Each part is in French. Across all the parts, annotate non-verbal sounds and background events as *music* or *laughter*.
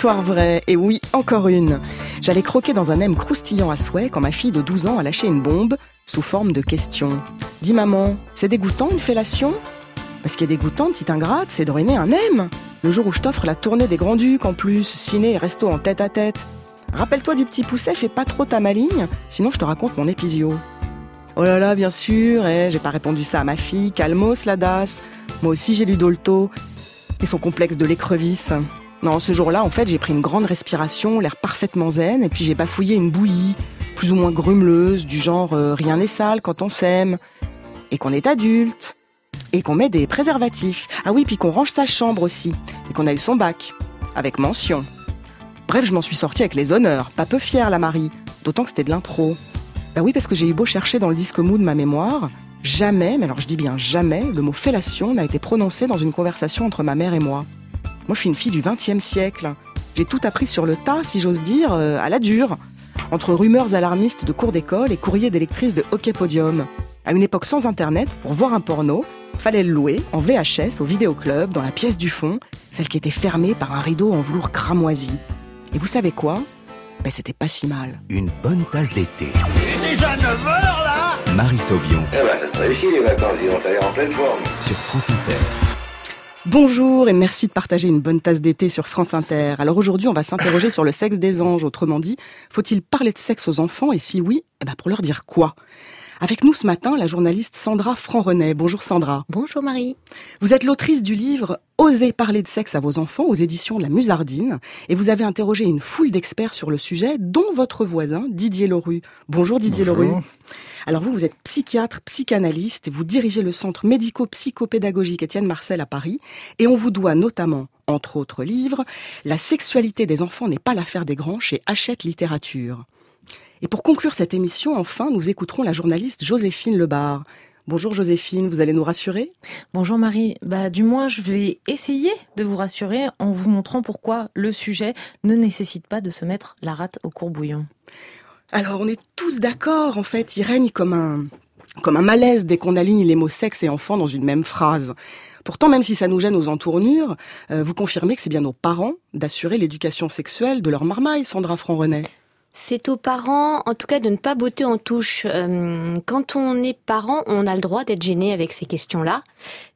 histoire vraie, et oui, encore une. J'allais croquer dans un M croustillant à souhait quand ma fille de 12 ans a lâché une bombe sous forme de question. Dis maman, c'est dégoûtant une fellation? Parce qu'il est dégoûtant, petite ingrate, c'est de ruiner un M. Le jour où je t'offre la tournée des Grands-Ducs en plus, ciné et resto en tête à tête. Rappelle-toi du petit pousset, fais pas trop ta maligne, sinon je te raconte mon épisio. Oh là là, bien sûr, eh, j'ai pas répondu ça à ma fille, calmos la das. Moi aussi j'ai lu Dolto, et son complexe de l'écrevisse. Non, ce jour-là, en fait, j'ai pris une grande respiration, l'air parfaitement zen, et puis j'ai bafouillé une bouillie, plus ou moins grumeleuse, du genre euh, rien n'est sale quand on s'aime, et qu'on est adulte, et qu'on met des préservatifs. Ah oui, puis qu'on range sa chambre aussi, et qu'on a eu son bac, avec mention. Bref, je m'en suis sortie avec les honneurs, pas peu fière la Marie, d'autant que c'était de l'impro. Bah oui, parce que j'ai eu beau chercher dans le disque mou de ma mémoire, jamais, mais alors je dis bien jamais, le mot fellation n'a été prononcé dans une conversation entre ma mère et moi. Moi, je suis une fille du XXe siècle. J'ai tout appris sur le tas, si j'ose dire, euh, à la dure. Entre rumeurs alarmistes de cours d'école et courriers d'électrices de hockey podium. À une époque sans internet, pour voir un porno, fallait le louer en VHS au vidéoclub, dans la pièce du fond, celle qui était fermée par un rideau en velours cramoisi. Et vous savez quoi? Ben c'était pas si mal. Une bonne tasse d'été. Il est déjà 9h là Marie Sauvion Eh ben, ça te réussit les vacances, ils vont l'air en pleine forme. sur France Inter. Bonjour et merci de partager une bonne tasse d'été sur France Inter. Alors aujourd'hui, on va s'interroger sur le sexe des anges. Autrement dit, faut-il parler de sexe aux enfants? Et si oui, eh ben pour leur dire quoi? Avec nous ce matin, la journaliste Sandra Franc-Renet. Bonjour Sandra. Bonjour Marie. Vous êtes l'autrice du livre Osez parler de sexe à vos enfants aux éditions de la Musardine et vous avez interrogé une foule d'experts sur le sujet, dont votre voisin Didier Leroux. Bonjour Didier Bonjour. Leroux. Alors vous, vous êtes psychiatre, psychanalyste, vous dirigez le centre médico-psychopédagogique Étienne Marcel à Paris, et on vous doit notamment, entre autres livres, La sexualité des enfants n'est pas l'affaire des grands chez Hachette Littérature. Et pour conclure cette émission, enfin, nous écouterons la journaliste Joséphine Lebar. Bonjour Joséphine, vous allez nous rassurer? Bonjour Marie. Bah, du moins, je vais essayer de vous rassurer en vous montrant pourquoi le sujet ne nécessite pas de se mettre la rate au courbouillon. Alors, on est tous d'accord, en fait, il règne comme un, comme un malaise dès qu'on aligne les mots sexe et enfant dans une même phrase. Pourtant, même si ça nous gêne aux entournures, euh, vous confirmez que c'est bien aux parents d'assurer l'éducation sexuelle de leur marmaille, Sandra Franc-Renet. C'est aux parents, en tout cas, de ne pas botter en touche. Euh, quand on est parent, on a le droit d'être gêné avec ces questions-là.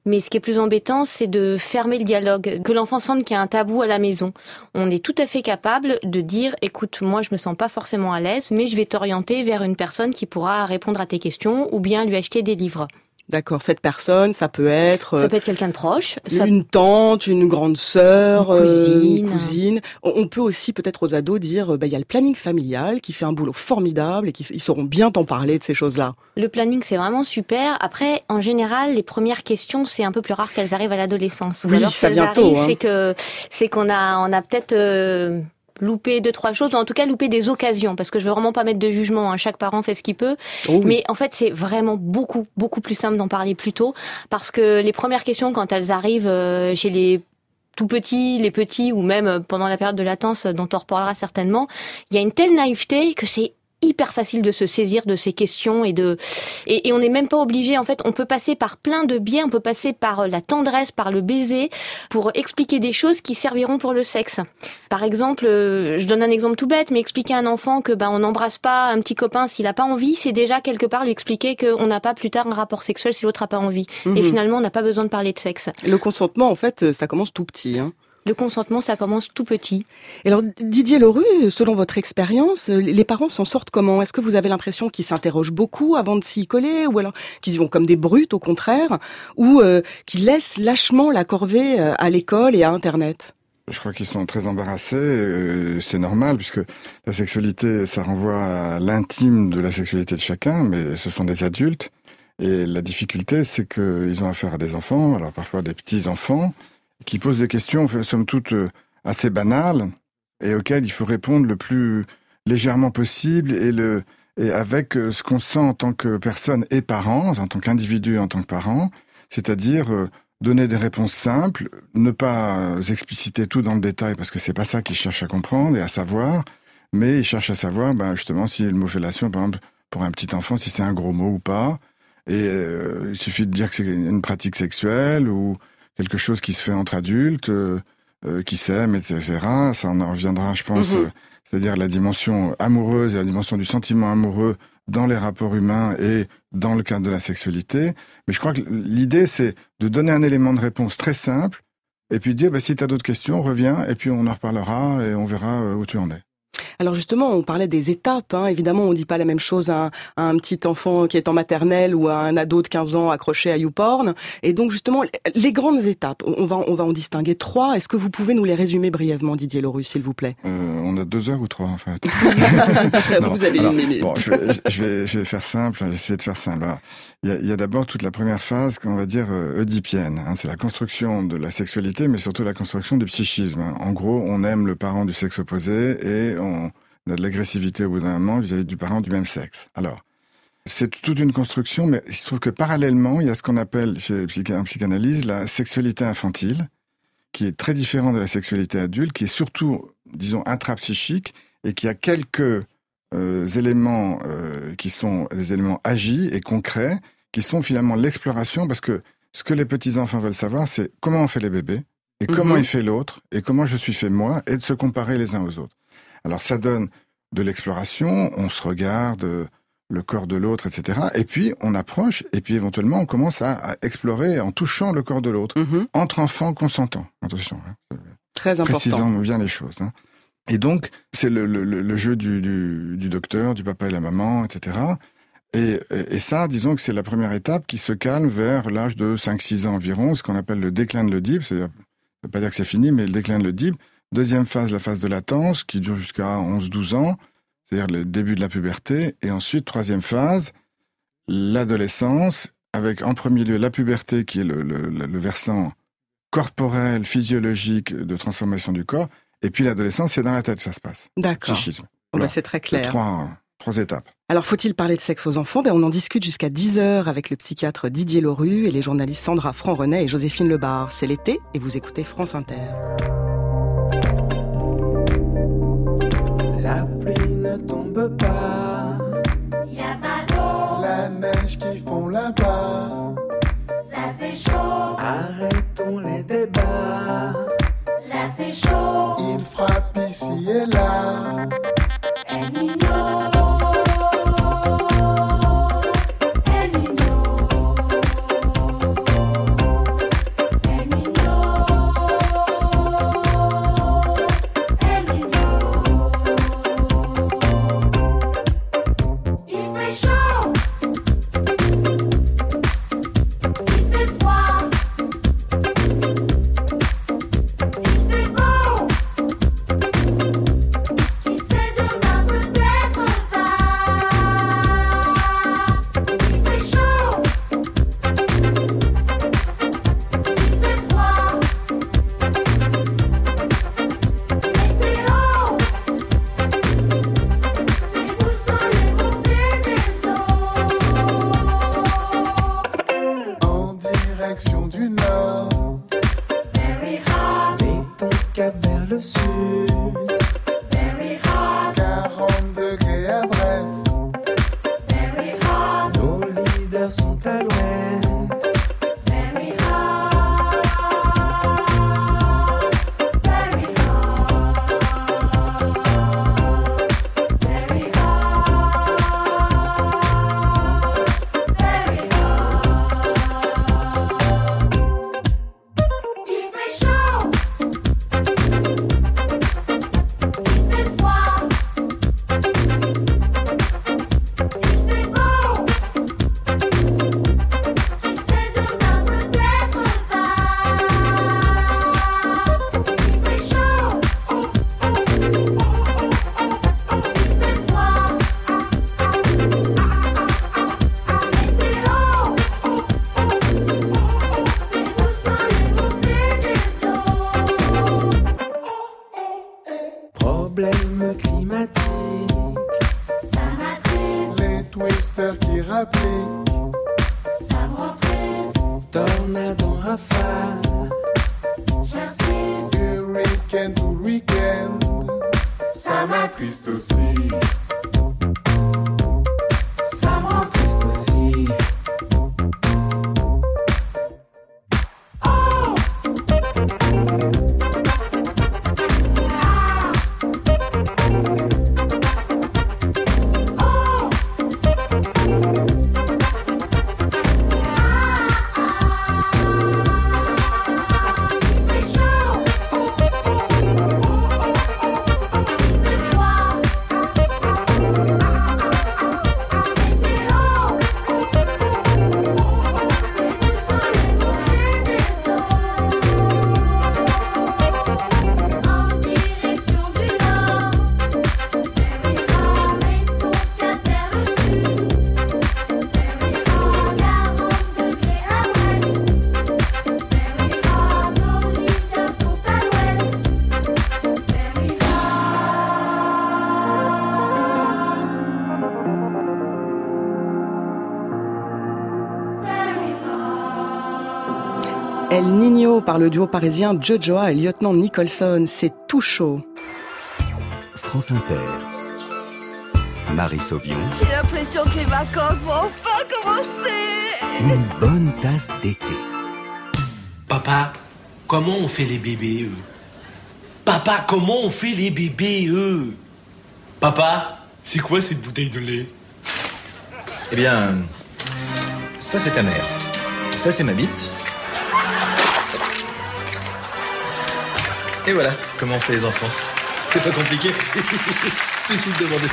Mais ce qui est plus embêtant, c'est de fermer le dialogue, que l'enfant sente qu'il y a un tabou à la maison. On est tout à fait capable de dire, écoute, moi je me sens pas forcément à l'aise, mais je vais t'orienter vers une personne qui pourra répondre à tes questions ou bien lui acheter des livres. D'accord, cette personne, ça peut être Ça euh, peut être quelqu'un de proche. Ça une tante, une grande sœur, Une euh, cousine. une cousine. On peut aussi peut-être aux ados dire, euh, bah, il y a le planning familial qui fait un boulot formidable et qui ils sauront bien t'en parler de ces choses-là. Le planning, c'est vraiment super. Après, en général, les premières questions, c'est un peu plus rare qu'elles arrivent à l'adolescence. Ou Oui, alors, ça vient tôt, hein. c'est que c'est qu'on a on a peut-être euh, loupé deux trois choses, ou en tout cas loupé des occasions. Parce que je veux vraiment pas mettre de jugement. hein. Chaque parent fait ce qu'il peut. Oh oui. Mais en fait, c'est vraiment beaucoup beaucoup plus simple d'en parler plus tôt, parce que les premières questions, quand elles arrivent euh, chez les tout petits, les petits, ou même euh, pendant la période de latence euh, dont on reparlera certainement, il y a une telle naïveté que c'est hyper facile de se saisir de ces questions et de et, et on n'est même pas obligé en fait on peut passer par plein de biais on peut passer par euh, la tendresse par le baiser pour expliquer des choses qui serviront pour le sexe par exemple euh, je donne un exemple tout bête mais expliquer à un enfant que bah on n'embrasse pas un petit copain s'il a pas envie c'est déjà quelque part lui expliquer qu'on n'a pas plus tard un rapport sexuel si l'autre a pas envie et Mhm. finalement on n'a pas besoin de parler de sexe Le consentement, en fait, euh, ça commence tout petit. Hein. Le consentement ça commence tout petit Et alors, Didier Leroux, selon votre expérience, les parents s'en sortent comment? Est-ce que vous avez l'impression qu'ils s'interrogent beaucoup avant de s'y coller Ou alors qu'ils y vont comme des brutes, au contraire Ou euh, qu'ils laissent lâchement la corvée euh, à l'école et à Internet? Je crois qu'ils sont très embarrassés. euh, C'est normal puisque la sexualité, ça renvoie à l'intime de la sexualité de chacun, mais ce sont des adultes. Et la difficulté, c'est qu'ils ont affaire à des enfants, alors parfois des petits enfants, qui posent des questions, somme toute, euh, assez banales et auxquelles il faut répondre le plus légèrement possible et le et avec euh, ce qu'on sent en tant que personne et parent, en tant qu'individu, en tant que parent, c'est-à-dire euh, donner des réponses simples, ne pas expliciter tout dans le détail parce que c'est pas ça qu'ils cherchent à comprendre et à savoir, mais ils cherchent à savoir, ben, justement, si le mot fellation, par exemple, pour un petit enfant, si c'est un gros mot ou pas. Et il suffit de dire que c'est une pratique sexuelle ou quelque chose qui se fait entre adultes. euh, euh, qui s'aiment, etc. Ça en reviendra, je pense, Mhm. euh, c'est-à-dire la dimension amoureuse et la dimension du sentiment amoureux dans les rapports humains et dans le cadre de la sexualité. Mais je crois que l'idée, c'est de donner un élément de réponse très simple et puis dire, bah, si tu as d'autres questions, reviens et puis on en reparlera et on verra euh, où tu en es. Alors justement, on parlait des étapes. Hein. Évidemment, on dit pas la même chose à un, à un petit enfant qui est en maternelle ou à un ado de 15 ans accroché à YouPorn. Et donc justement, les grandes étapes, on va, on va en distinguer trois. Est-ce que vous pouvez nous les résumer brièvement, Didier Lorus, s'il vous plaît? Euh, on a deux heures ou trois en fait. *laughs* Non, Vous avez alors, une minute. Bon, je vais, je vais, je vais faire simple, je vais essayer de faire simple. Alors, Il y a, il y a d'abord toute la première phase qu'on va dire euh, oedipienne. hein. c'est la construction de la sexualité, mais surtout la construction du psychisme. hein. En gros, on aime le parent du sexe opposé et on a de l'agressivité au bout d'un moment vis-à-vis du parent du même sexe. Alors, c'est toute une construction, mais il se trouve que parallèlement, il y a ce qu'on appelle chez en psychanalyse la sexualité infantile, qui est très différent de la sexualité adulte, qui est surtout, disons, intrapsychique et qui a quelques euh, éléments euh, qui sont des éléments agis et concrets, qui sont finalement l'exploration, parce que ce que les petits-enfants veulent savoir, c'est comment on fait les bébés, et comment Mhm. il fait l'autre, et comment je suis fait moi, et de se comparer les uns aux autres. Alors ça donne de l'exploration, on se regarde euh, le corps de l'autre, etc. Et puis on approche, et puis éventuellement on commence à, à explorer en touchant le corps de l'autre, Mhm. entre enfants consentants. Attention, hein Très important. précisons bien les choses. hein. Et donc, c'est le, le- le- le jeu du, du- du docteur, du papa et la maman, etc. Et, et- et ça, disons que c'est la première étape qui se calme vers l'âge de 5-6 ans environ, ce qu'on appelle le déclin de l'Oedipe. C'est-à-dire, ça veut pas dire que c'est fini, mais le déclin de l'Oedipe. Deuxième phase, la phase de latence, qui dure jusqu'à 11-12 ans, c'est-à-dire le début de la puberté. Et ensuite, troisième phase, l'adolescence, avec en premier lieu la puberté, qui est le, le- le- le versant corporel, physiologique de transformation du corps. Et puis l'adolescence, c'est dans la tête que ça se passe. D'accord. Psychisme. Voilà. bah, c'est très clair. Trois, trois étapes. Alors, faut-il parler de sexe aux enfants? Ben, On en discute jusqu'à 10h avec le psychiatre Didier Loru et les journalistes Sandra Franc-Renet et Joséphine Lebar. C'est l'été et vous écoutez France Inter. La pluie ne tombe pas. Y a pas d'eau, La neige qui font là-bas. ça c'est chaud, Arrêtons les débats. là c'est chaud. Il frappe ici et là. El Niño, El Nino par le duo parisien Jojoa et lieutenant Nicholson, c'est tout chaud. France Inter. Marie Sauvion, J'ai l'impression que les vacances vont enfin commencer. une bonne tasse d'été. Papa, comment on fait les bébés, eux? Papa, comment on fait les bébés, eux? Papa, c'est quoi cette bouteille de lait? Eh bien, ça c'est ta mère. Ça c'est ma bite. Et voilà comment on fait les enfants. C'est pas compliqué. *laughs* Suffit de demander.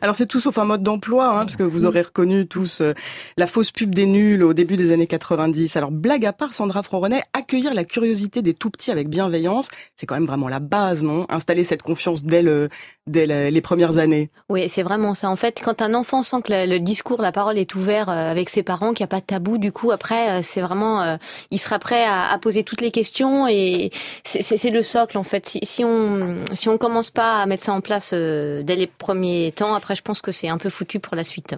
Alors c'est tout sauf un mode d'emploi, hein, parce que vous aurez reconnu tous euh, la fausse pub des nuls au début des années 90. Alors blague à part, Sandra Franronet, accueillir la curiosité des tout petits avec bienveillance, c'est quand même vraiment la base, non? Installer cette confiance dès, le, dès le- les premières années. Oui, c'est vraiment ça. En fait, quand un enfant sent que le, le discours, la parole est ouvert euh, avec ses parents, qu'il n'y a pas de tabou, du coup, après, euh, c'est vraiment, euh, il sera prêt à, à poser toutes les questions et c'est- le socle, en fait. Si, si on si on commence pas à mettre ça en place euh, dès les premiers temps, après, je pense que c'est un peu foutu pour la suite.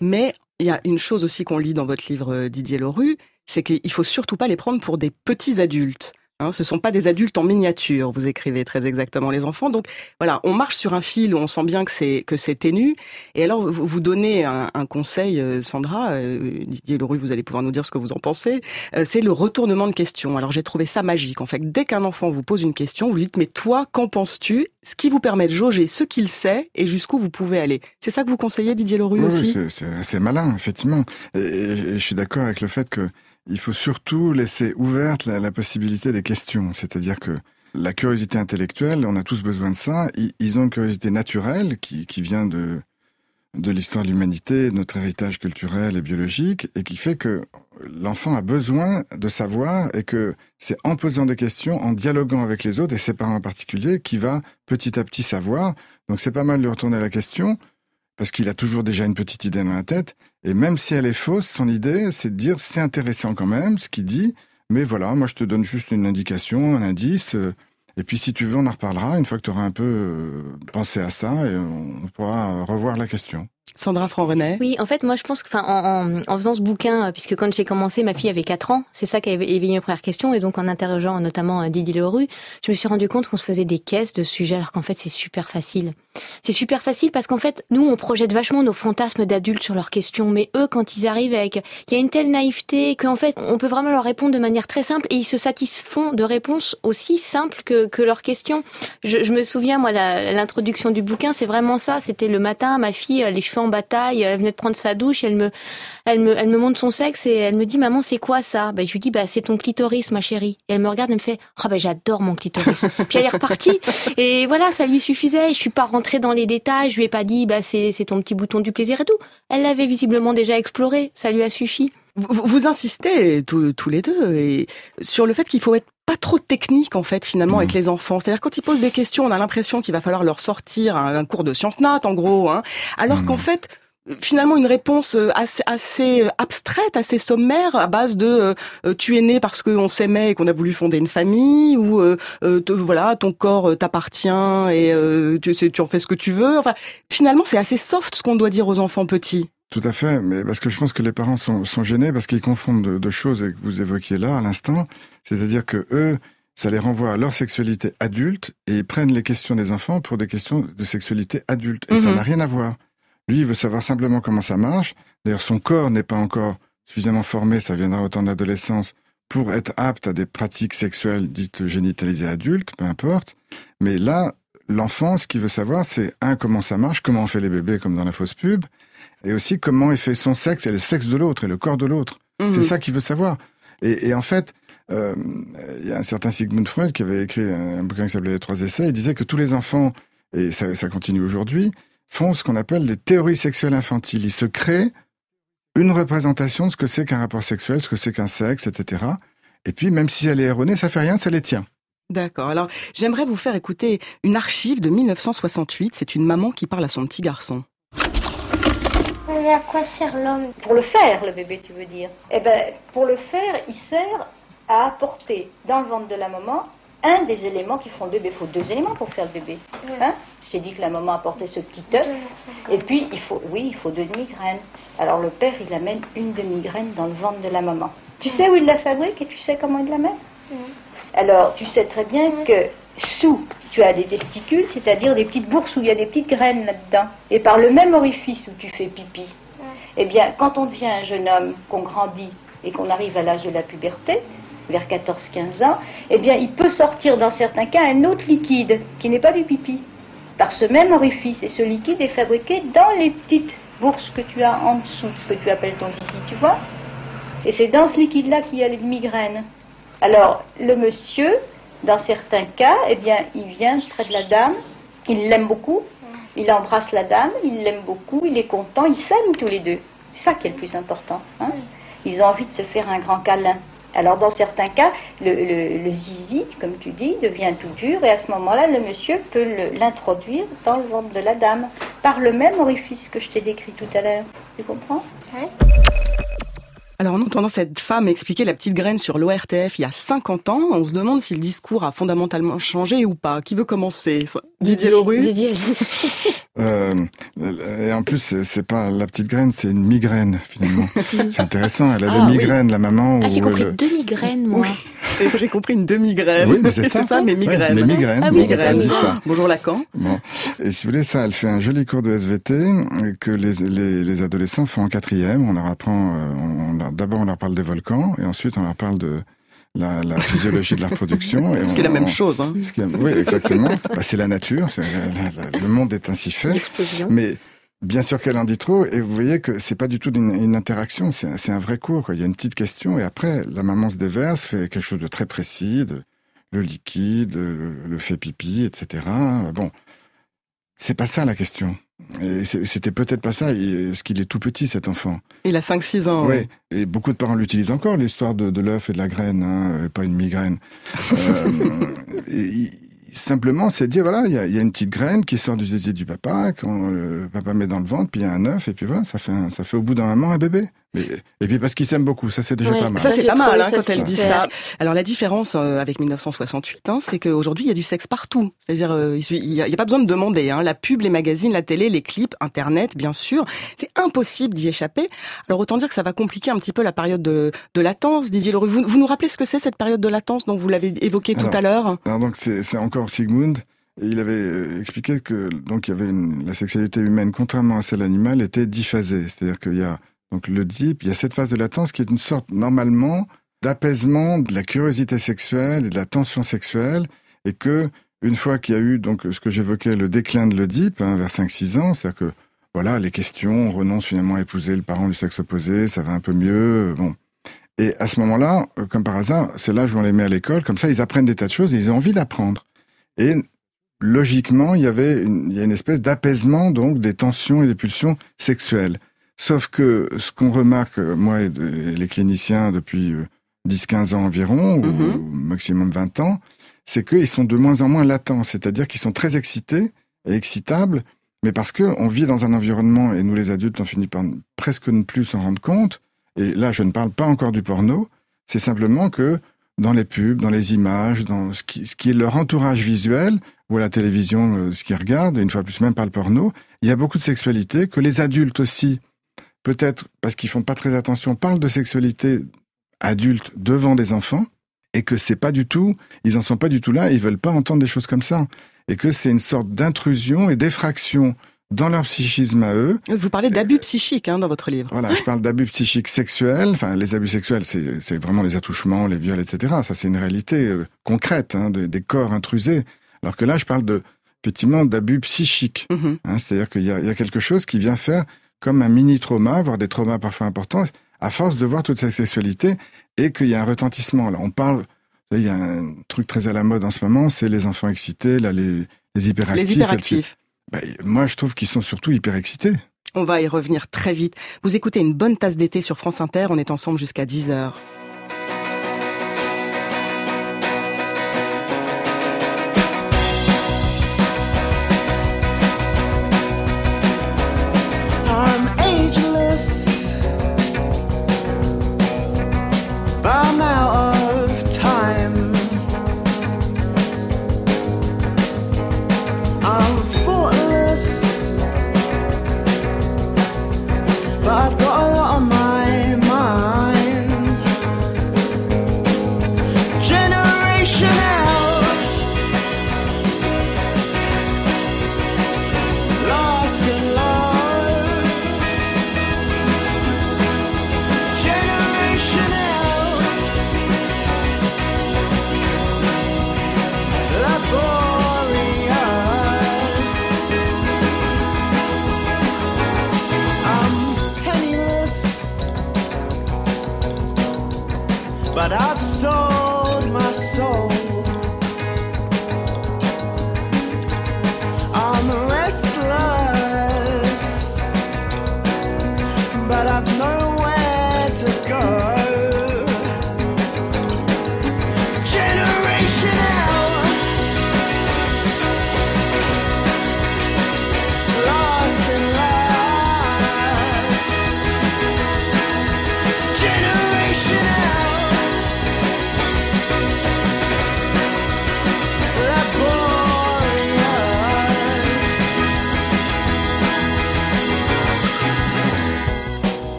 Mais il y a une chose aussi qu'on lit dans votre livre Didier Leroux, c'est qu'il faut surtout pas les prendre pour des petits adultes. Hein, ce sont pas des adultes en miniature, vous écrivez très exactement les enfants. Donc voilà, on marche sur un fil où on sent bien que c'est que c'est ténu. Et alors vous, vous donnez un, un conseil, euh, Sandra, euh, Didier Leroux, vous allez pouvoir nous dire ce que vous en pensez. Euh, c'est le retournement de question. Alors j'ai trouvé ça magique. En fait, dès qu'un enfant vous pose une question, vous lui dites mais toi, qu'en penses-tu? Ce qui vous permet de jauger ce qu'il sait et jusqu'où vous pouvez aller. C'est ça que vous conseillez, Didier Leroux Oui, aussi? oui, c'est- malin, effectivement. Et, et- et je suis d'accord avec le fait que il faut surtout laisser ouverte la, possibilité des questions. C'est-à-dire que la curiosité intellectuelle, on a tous besoin de ça. Ils, ont une curiosité naturelle qui, vient de, de l'histoire de l'humanité, de notre héritage culturel et biologique, et qui fait que l'enfant a besoin de savoir et que c'est en posant des questions, en dialoguant avec les autres et ses parents en particulier, qu'il va petit à petit savoir. Donc c'est pas mal de retourner la question parce qu'il a toujours déjà une petite idée dans la tête. Et même si elle est fausse, son idée, c'est de dire c'est intéressant quand même ce qu'il dit, mais voilà, moi je te donne juste une indication, un indice. euh, et puis si tu veux, on en reparlera une fois que tu auras un peu euh, pensé à ça et on pourra revoir la question. Sandra Franrenet. Oui, en fait, moi, je pense que, enfin, en, faisant ce bouquin, euh, puisque quand j'ai commencé, ma fille avait 4 ans, c'est ça qui a éveillé mes premières questions, et donc en interrogeant notamment euh, Didier Leroux, je me suis rendu compte qu'on se faisait des caisses de sujets, alors qu'en fait, c'est super facile. C'est super facile parce qu'en fait, nous, on projette vachement nos fantasmes d'adultes sur leurs questions, mais eux, quand ils arrivent avec, il y a une telle naïveté qu'en fait, on peut vraiment leur répondre de manière très simple, et ils se satisfont de réponses aussi simples que, leurs questions. Je, je me souviens, moi, l'introduction du bouquin, c'est vraiment ça. C'était le matin, ma fille, les cheveux en bataille, elle venait de prendre sa douche, elle me, elle me, elle me montre son sexe et elle me dit, maman, c'est quoi ça? Ben je lui dis, bah c'est ton clitoris, ma chérie. Et elle me regarde, elle me fait, oh ben j'adore mon clitoris. *laughs* Puis elle est repartie. Et voilà, ça lui suffisait. Je suis pas rentrée dans les détails. Je lui ai pas dit, bah c'est, c'est ton petit bouton du plaisir et tout. Elle l'avait visiblement déjà exploré. Ça lui a suffi. Vous, vous insistez tous, tous les deux et sur le fait qu'il faut être pas trop technique en fait finalement avec les enfants. C'est-à-dire quand ils posent des questions, on a l'impression qu'il va falloir leur sortir un, un cours de sciences nat en gros, hein, alors qu'en fait finalement une réponse euh, assez, assez abstraite, assez sommaire, à base de euh, euh, tu es né parce qu'on s'aimait et qu'on a voulu fonder une famille, ou euh, euh, te- voilà ton corps euh, t'appartient et euh, tu, sais, tu en fais ce que tu veux. Enfin, finalement c'est assez soft ce qu'on doit dire aux enfants petits. Tout à fait, mais parce que je pense que les parents sont, sont gênés parce qu'ils confondent deux de choses et que vous évoquiez là à l'instant, c'est-à-dire que eux, ça les renvoie à leur sexualité adulte et ils prennent les questions des enfants pour des questions de sexualité adulte et ça Mhm. n'a rien à voir. Lui, il veut savoir simplement comment ça marche. D'ailleurs, son corps n'est pas encore suffisamment formé, ça viendra au temps de l'adolescence, pour être apte à des pratiques sexuelles dites génitalisées adultes, peu importe. Mais là, l'enfant, ce qu'il veut savoir, c'est un, comment ça marche, comment on fait les bébés comme dans la fausse pub, et aussi comment est fait son sexe et le sexe de l'autre et le corps de l'autre. Mhm. C'est ça qu'il veut savoir. Et, et en fait, euh, il y a un certain Sigmund Freud qui avait écrit un, un bouquin qui s'appelait Les Trois Essais. Il disait que tous les enfants, et ça, ça continue aujourd'hui, font ce qu'on appelle des théories sexuelles infantiles. Ils se créent une représentation de ce que c'est qu'un rapport sexuel, ce que c'est qu'un sexe, etc. Et puis, même si elle est erronée, ça fait rien, ça les tient. D'accord. Alors, j'aimerais vous faire écouter une archive de 1968. C'est une maman qui parle à son petit garçon. Mais à quoi sert l'homme Pour le faire, le bébé, tu veux dire Eh ben, pour le faire, il sert à apporter dans le ventre de la maman un des éléments qui font le bébé. Il faut deux éléments pour faire le bébé. Hein? Je t'ai dit que la maman apportait ce petit œuf. Et puis, il faut, oui, il faut deux demi-graines. Alors, le père, il amène une demi-graine dans le ventre de la maman. Tu sais où il la fabrique et tu sais comment il la met? Alors, tu sais très bien que sous, tu as des testicules, c'est-à-dire des petites bourses où il y a des petites graines là-dedans. Et par le même orifice où tu fais pipi, eh bien, quand on devient un jeune homme, qu'on grandit et qu'on arrive à l'âge de la puberté, vers 14-15 ans, eh bien, il peut sortir dans certains cas un autre liquide qui n'est pas du pipi, par ce même orifice. Et ce liquide est fabriqué dans les petites bourses que tu as en dessous de ce que tu appelles ton zizi, tu vois Et c'est dans ce liquide-là qu'il y a les migraines. Alors, le monsieur, dans certains cas, eh bien, il vient près de la dame, il l'aime beaucoup, il embrasse la dame, il l'aime beaucoup, il est content, ils s'aiment tous les deux. C'est ça qui est le plus important. hein. Ils ont envie de se faire un grand câlin. Alors dans certains cas, le, le- le zizi, comme tu dis, devient tout dur et à ce moment-là, le monsieur peut l'introduire dans le ventre de la dame par le même orifice que je t'ai décrit tout à l'heure. Tu comprends? Alors en entendant cette femme expliquer la petite graine sur l'ORTF il y a 50 ans, on se demande si le discours a fondamentalement changé ou pas. Qui veut commencer? Didier Leroux Didier, *laughs* Euh, et en plus, c'est- pas la petite graine, c'est une migraine finalement. *laughs* c'est intéressant. Elle a Ah, des oui. migraines, la maman. Ah, j'ai compris le- deux migraines, moi. Oui, *laughs* c'est- j'ai compris une demi-graine. Oui, mais c'est ça. mais Ouais, migraine. mais migraine. Ah oui, Migraine. Elle dit ça. Bonjour Lacan. Bon. Et si vous voulez, ça, elle fait un joli cours de SVT que les, les, les adolescents font en quatrième. On leur apprend, euh, on, on leur- d'abord on leur parle des volcans et ensuite on leur parle de la, la physiologie de la reproduction. Et *laughs* Ce qui est la même chose. Hein. ce qui est- oui, exactement. bah, c'est la nature. c'est- la- la- le monde est ainsi fait. Mais bien sûr qu'elle en dit trop, et vous voyez que c'est pas du tout une, une interaction, c'est un- c'est un vrai cours. Quoi. Il y a une petite question, et après, la maman se déverse, fait quelque chose de très précis, de, le liquide, le, le fait pipi, etc. Bon, c'est pas ça la question. C'était peut-être pas ça, parce qu'il est tout petit, cet enfant. Il a 5-6 ans. Oui, et beaucoup de parents l'utilisent encore, l'histoire de, de l'œuf et de la graine, hein, et pas une migraine. Euh, *laughs* et simplement, c'est dire, voilà, il y a, il y a une petite graine qui sort du zizi du papa, quand le papa met dans le ventre, puis il y a un œuf, et puis voilà, ça fait, un- ça fait au bout d'un moment un bébé. Mais, et puis parce qu'ils s'aiment beaucoup, ça c'est déjà Ouais, pas mal. Ça, c'est pas mal hein, quand elle dit ça. Alors la différence euh, avec 1968, hein, c'est qu'aujourd'hui il y a du sexe partout. C'est-à-dire euh, il n'y a, il y a pas besoin de demander. Hein. La pub, les magazines, la télé, les clips, Internet, bien sûr. C'est impossible d'y échapper. Alors autant dire que ça va compliquer un petit peu la période de, de latence. Didier Leroux, vous, vous nous rappelez ce que c'est cette période de latence dont vous l'avez évoqué tout à l'heure Alors donc c'est c'est encore Sigmund. Et il avait euh, expliqué que donc il y avait une, la sexualité humaine, contrairement à celle animale, était diphasée. C'est-à-dire qu'il y a donc le dip, il y a cette phase de latence qui est une sorte normalement d'apaisement de la curiosité sexuelle et de la tension sexuelle, et que une fois qu'il y a eu donc ce que j'évoquais le déclin de l'Oedipe hein, vers 5-6 ans, c'est-à-dire que voilà les questions, on renonce finalement à épouser le parent du sexe opposé, ça va un peu mieux, bon. Et à ce moment-là, euh, comme par hasard, c'est l'âge où on les met à l'école, comme ça ils apprennent des tas de choses et ils ont envie d'apprendre. Et logiquement, il y avait il y a une espèce d'apaisement donc des tensions et des pulsions sexuelles. Sauf que ce qu'on remarque, euh, moi et, les cliniciens depuis euh, 10-15 ans environ, ou, Mhm. ou maximum 20 ans, c'est qu'ils sont de moins en moins latents, c'est-à-dire qu'ils sont très excités et excitables, mais parce qu'on vit dans un environnement, et nous les adultes, on finit par presque ne plus s'en rendre compte, et là je ne parle pas encore du porno, c'est simplement que dans les pubs, dans les images, dans ce qui, ce qui est leur entourage visuel, ou à la télévision, euh, ce qu'ils regardent, et une fois plus même pas le porno, il y a beaucoup de sexualité que les adultes aussi, peut-être parce qu'ils font pas très attention, parlent de sexualité adulte devant des enfants, et que c'est pas du tout, ils en sont pas du tout là, ils veulent pas entendre des choses comme ça, et que c'est une sorte d'intrusion et d'effraction dans leur psychisme à eux, Vous parlez d'abus psychiques hein, dans votre livre. voilà, je parle d'abus psychiques sexuels. Enfin, les abus sexuels, c'est vraiment les attouchements, les viols, etc. Ça, c'est une réalité euh, concrète hein, de- des corps intrusés. Alors que là, je parle de effectivement d'abus psychiques. Mhm. Hein, C'est-à-dire qu'il y a quelque chose qui vient faire comme un mini trauma, voire des traumas parfois importants, à force de voir toute cette sexualité et qu'il y a un retentissement. Là, on parle. Il y a un truc très à la mode en ce moment, c'est les enfants excités, là, les, les hyperactifs. Les hyperactifs. Ben, moi, je trouve qu'ils sont surtout hyper excités. On va y revenir très vite. Vous écoutez une bonne tasse d'été sur France Inter. On est ensemble jusqu'à 10 heures.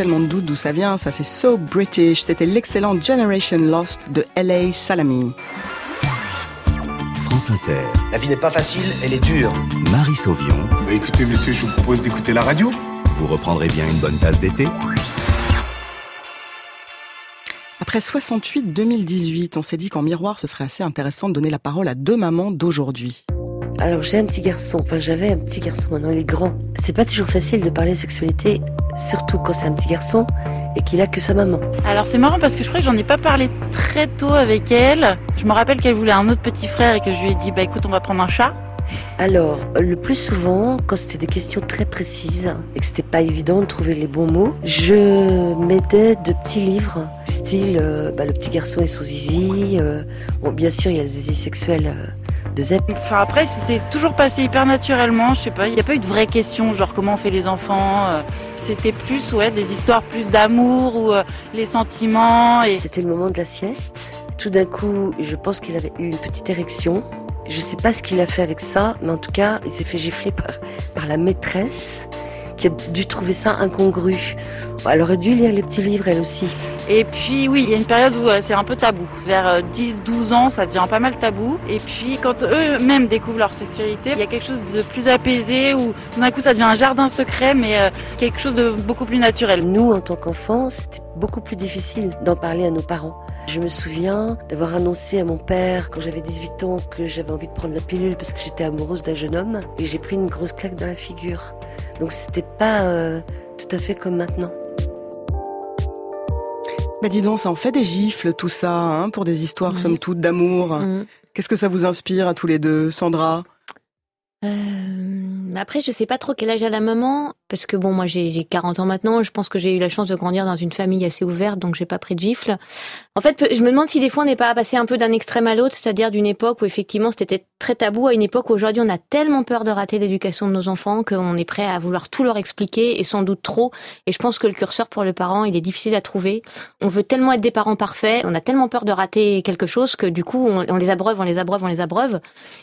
Tellement de doute d'où ça vient, ça c'est So British. C'était l'excellent Generation Lost de L.A. Salami. France Inter, La vie n'est pas facile, elle est dure. Marie Sauvion. Bah écoutez, monsieur, je vous propose d'écouter la radio. Vous reprendrez bien une bonne tasse d'été Après 68-2018, on s'est dit qu'en miroir, ce serait assez intéressant de donner la parole à deux mamans d'aujourd'hui. Alors j'ai un petit garçon, enfin j'avais un petit garçon, maintenant il est grand. C'est pas toujours facile de parler sexualité, surtout quand c'est un petit garçon et qu'il a que sa maman. Alors c'est marrant parce que je crois que j'en ai pas parlé très tôt avec elle. Je me rappelle qu'elle voulait un autre petit frère et que je lui ai dit bah écoute on va prendre un chat. Alors, le plus souvent, quand c'était des questions très précises et que c'était pas évident de trouver les bons mots, je m'aidais de petits livres, style euh, bah, Le petit garçon et son zizi. euh, bon, bien sûr, il y a le zizi sexuel euh, de Zep. Enfin après c'est toujours passé hyper naturellement, je sais pas, il n'y a pas eu de vraies questions genre comment on fait les enfants. euh, C'était plus ouais des histoires plus d'amour ou euh, les sentiments et C'était le moment de la sieste. Tout d'un coup, je pense qu'il avait eu une petite érection. Je sais pas ce qu'il a fait avec ça, mais en tout cas, il s'est fait gifler par, par la maîtresse qui a dû trouver ça incongru. Elle aurait dû lire les petits livres, elle aussi. Et puis oui, il y a une période où euh, c'est un peu tabou. Vers 10-12 ans, ça devient pas mal tabou. Et puis quand eux-mêmes découvrent leur sexualité, il y a quelque chose de plus apaisé où tout d'un coup ça devient un jardin secret, mais euh, quelque chose de beaucoup plus naturel. Nous, en tant qu'enfants, c'était beaucoup plus difficile d'en parler à nos parents. Je me souviens d'avoir annoncé à mon père quand j'avais 18 ans que j'avais envie de prendre la pilule parce que j'étais amoureuse d'un jeune homme et j'ai pris une grosse claque dans la figure. Donc c'était pas euh, tout à fait comme maintenant. Bah dis donc, ça en fait des gifles tout ça, hein, pour des histoires somme toute d'amour. Mhm. Qu'est-ce que ça vous inspire à tous les deux, Sandra? Euh, après, je sais pas trop quel âge a la maman, parce que bon, moi j'ai j'ai 40 ans maintenant, je pense que j'ai eu la chance de grandir dans une famille assez ouverte, donc j'ai pas pris de gifle. En fait, je me demande si des fois on n'est pas passé un peu d'un extrême à l'autre, c'est-à-dire d'une époque où effectivement c'était très tabou à une époque où aujourd'hui on a tellement peur de rater l'éducation de nos enfants qu'on est prêt à vouloir tout leur expliquer et sans doute trop. Et je pense que le curseur pour le parent, il est difficile à trouver. On veut tellement être des parents parfaits, on a tellement peur de rater quelque chose que du coup on, on les abreuve, on les abreuve, on les abreuve.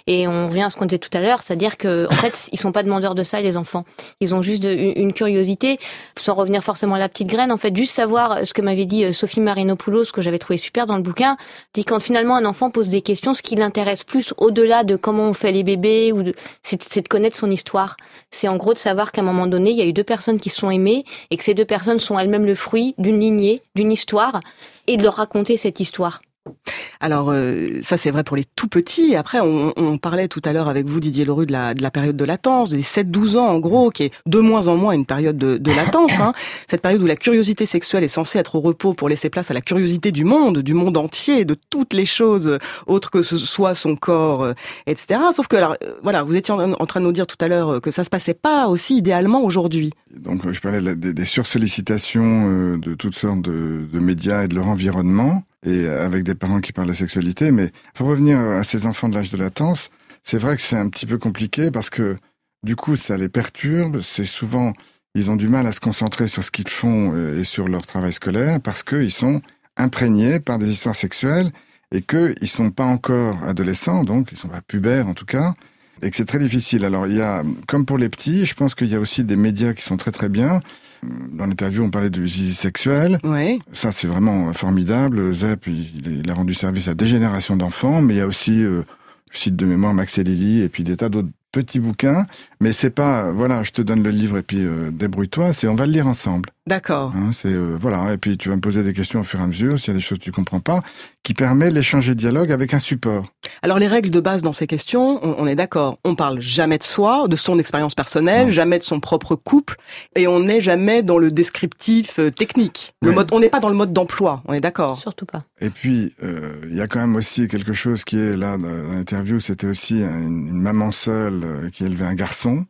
Et on revient à ce qu'on disait tout à l'heure, c'est-à-dire que en fait ils sont pas demandeurs de ça les enfants. Ils ont juste de- une, curiosité, sans revenir forcément à la petite graine. En fait, juste savoir ce que m'avait dit euh, Sophie Marinopoulos, que j'avais trouvé super dans le bouquin, dit quand finalement un enfant pose des questions, ce qui l'intéresse plus au-delà de comment on fait les bébés ou de, c'est, de connaître son histoire. C'est en gros de savoir qu'à un moment donné, il y a eu deux personnes qui sont aimées et que ces deux personnes sont elles-mêmes le fruit d'une lignée, d'une histoire, et de leur raconter cette histoire. Alors euh, ça c'est vrai pour les tout petits. Après on, on parlait tout à l'heure avec vous Didier Leroux de la, de la période de latence, des 7-12 ans en gros, qui est de moins en moins une période de, de latence. Hein. *coughs* Cette période où la curiosité sexuelle est censée être au repos pour laisser place à la curiosité du monde, du monde entier, de toutes les choses autres que ce soit son corps, euh, etc. Sauf que alors euh, voilà, vous étiez en, train de nous dire tout à l'heure euh, que ça se passait pas aussi idéalement aujourd'hui. Donc euh, je parlais de la- des, des sursollicitations euh, de toutes sortes de, de médias et de leur environnement. Et avec des parents qui parlent de sexualité. Mais pour revenir à ces enfants de l'âge de latence, c'est vrai que c'est un petit peu compliqué parce que du coup, ça les perturbe. C'est souvent, ils ont du mal à se concentrer sur ce qu'ils font euh, et sur leur travail scolaire parce qu'ils sont imprégnés par des histoires sexuelles et qu'ils sont pas encore adolescents, donc ils sont pas pubères en tout cas, et que c'est très difficile. Alors il y a, comme pour les petits, je pense qu'il y a aussi des médias qui sont très très bien. Dans l'interview, on parlait de zizi sexuel. Ça, c'est vraiment formidable. Zep, il, il a rendu service à des générations d'enfants, mais il y a aussi, euh, je cite de mémoire Max et Lily, et puis des tas d'autres petits bouquins. Mais c'est pas, voilà, je te donne le livre et puis euh, débrouille-toi. C'est on va le lire ensemble. D'accord. Hein, c'est euh, voilà, et puis tu vas me poser des questions au fur et à mesure s'il y a des choses que tu comprends pas, qui permet l'échange et dialogue avec un support. Alors les règles de base dans ces questions, on, on est d'accord. On parle jamais de soi, de son expérience personnelle, jamais de son propre couple, et on n'est jamais dans le descriptif euh, technique. Le Ouais. mode, on n'est pas dans le mode d'emploi. On est d'accord. Surtout pas. Et puis euh, il y a quand même aussi quelque chose qui est là dans l'interview, c'était aussi une, une maman seule euh, qui élevait un garçon.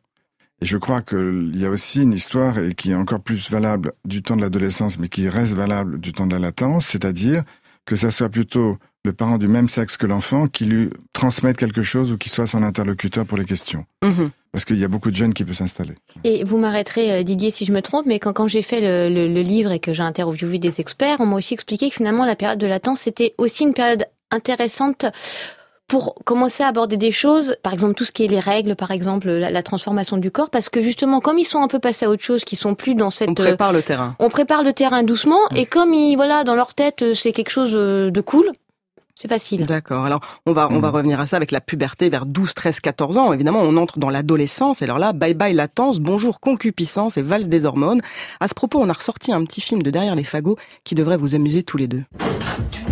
Et je crois qu'il y a aussi une histoire et qui est encore plus valable du temps de l'adolescence, mais qui reste valable du temps de la latence, c'est-à-dire que ça soit plutôt le parent du même sexe que l'enfant qui lui transmette quelque chose ou qui soit son interlocuteur pour les questions. Mhm. Parce qu'il y a beaucoup de jeunes qui peuvent s'installer. Et vous m'arrêterez, euh, Didier, si je me trompe, mais quand, quand j'ai fait le, le- le livre et que j'ai interviewé des experts, on m'a aussi expliqué que finalement la période de latence, c'était aussi une période intéressante pour commencer à aborder des choses, par exemple tout ce qui est les règles, par exemple la, la transformation du corps, parce que justement comme ils sont un peu passés à autre chose, qu'ils sont plus dans cette... On prépare le terrain. on prépare le terrain doucement, et comme ils, voilà, dans leur tête, euh, c'est quelque chose euh, de cool, c'est facile. D'accord. Alors, on va, on va revenir à ça avec la puberté vers 12, 13, 14 ans. Évidemment, on entre dans l'adolescence. Et alors là, bye bye latence, bonjour concupiscence et valse des hormones. À ce propos, on a ressorti un petit film de Derrière les fagots qui devrait vous amuser tous les deux.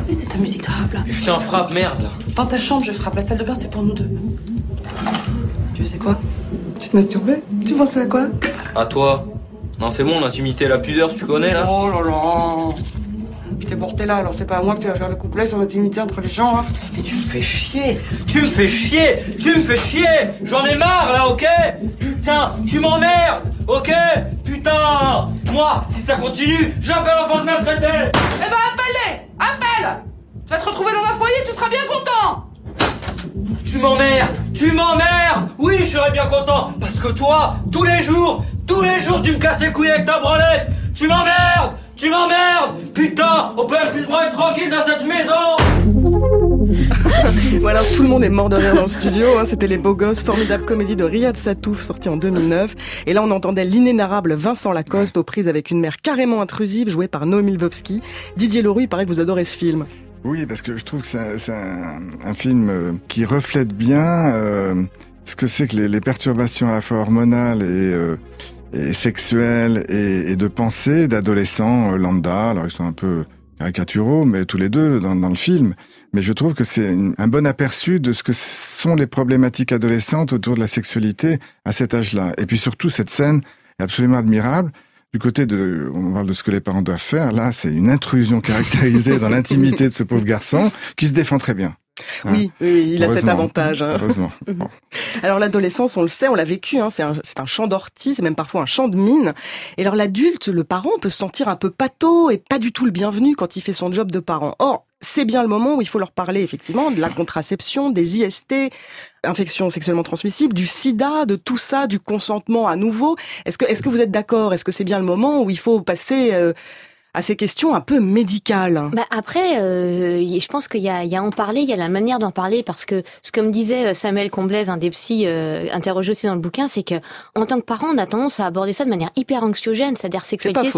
Mais c'est ta musique de rap là. Putain, frappe, merde là. Dans ta chambre, je frappe. La salle de bain, c'est pour nous deux. Tu sais quoi? Tu te masturbais? Tu pensais à quoi? À toi. Non, c'est bon, l'intimité, la pudeur, tu connais là? Oh là là Je t'ai porté là, alors c'est pas à moi que tu vas faire le couplet sur l'intimité entre les gens, hein. Mais tu me fais chier. Tu me fais chier. Tu me fais chier. J'en ai marre là, ok? Putain, tu m'emmerdes Ok? Putain. Moi, si ça continue, j'appelle l'enfance maltraitée. Eh ben appelle-les. Appelle. Tu vas te retrouver dans un foyer, tu seras bien content. Tu m'emmerdes. Tu m'emmerdes. Oui, je serais bien content. Parce que toi, tous les jours, tous les jours, tu me casses les couilles avec ta branlette. Tu m'emmerdes Tu m'emmerdes Putain, on peut même plus se tranquille dans cette maison *laughs* voilà, tout le monde est mort de rire dans le studio. hein. C'était Les Beaux Gosses, formidable comédie de Riyad Satouf, sortie en 2009. Et là, on entendait l'inénarrable Vincent Lacoste aux prises avec une mère carrément intrusive, jouée par Noémie Lvovsky. Didier Leroux, il paraît que vous adorez ce film. Oui, parce que je trouve que c'est un, un film euh, qui reflète bien euh, ce que c'est que les, les perturbations à la fois hormonales et, euh, et sexuelles et, de pensée d'adolescents euh, lambda. Alors ils sont un peu caricaturaux, mais tous les deux dans, dans le film. Mais je trouve que c'est un bon aperçu de ce que sont les problématiques adolescentes autour de la sexualité à cet âge-là. Et puis surtout, cette scène est absolument admirable. Du côté de, on parle de ce que les parents doivent faire. Là, c'est une intrusion caractérisée dans l'intimité de ce pauvre garçon qui se défend très bien. Hein. Oui, oui, oui, il a cet avantage. hein. Heureusement. *laughs* Mhm. Alors l'adolescence, on le sait, on l'a vécu, hein, c'est un, un champ d'ortie, c'est même parfois un champ de mine. Et alors l'adulte, le parent, peut se sentir un peu pâteau et pas du tout le bienvenu quand il fait son job de parent. Or, c'est bien le moment où il faut leur parler effectivement de la contraception, des IST, infections sexuellement transmissibles, du sida, de tout ça, du consentement à nouveau. Est-ce que, est-ce que vous êtes d'accord? Est-ce que c'est bien le moment où il faut passer euh, à ces questions un peu médicales Bah après, euh, je pense qu'il y y a à en parler, il y a la manière d'en parler parce que ce que me disait euh, Samuel Comblaise, un des psys euh, interrogé aussi dans le bouquin, c'est que en tant que parent, on a tendance à aborder ça de manière hyper anxiogène, c'est-à-dire sexualité,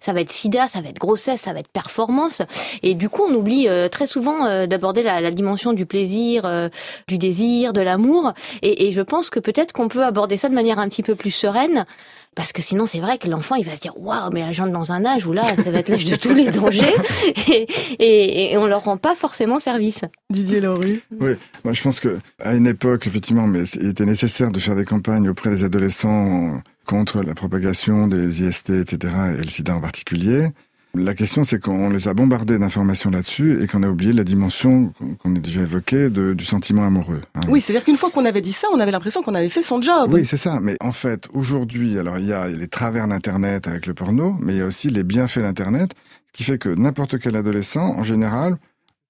ça va être sida, ça va être grossesse, ça va être performance, et du coup on oublie euh, très souvent euh, d'aborder la, la dimension du plaisir, euh, du désir, de l'amour, et, et je pense que peut-être qu'on peut aborder ça de manière un petit peu plus sereine. Parce que sinon, c'est vrai que l'enfant, il va se dire, waouh, mais là, j'entre dans un âge où là, ça va être l'âge de tous les dangers, *laughs* et, et, et on leur rend pas forcément service. Didier Leroux Oui, moi je pense que à une époque, effectivement, mais il était nécessaire de faire des campagnes auprès des adolescents contre la propagation des IST, etc., et le sida en particulier. La question, c'est qu'on les a bombardés d'informations là-dessus et qu'on a oublié la dimension qu'on a déjà évoquée de, du sentiment amoureux. hein. Oui, c'est-à-dire qu'une fois qu'on avait dit ça, on avait l'impression qu'on avait fait son job. Oui, c'est ça. Mais en fait, aujourd'hui, alors il y a les travers d'Internet avec le porno, mais il y a aussi les bienfaits d'Internet, ce qui fait que n'importe quel adolescent, en général,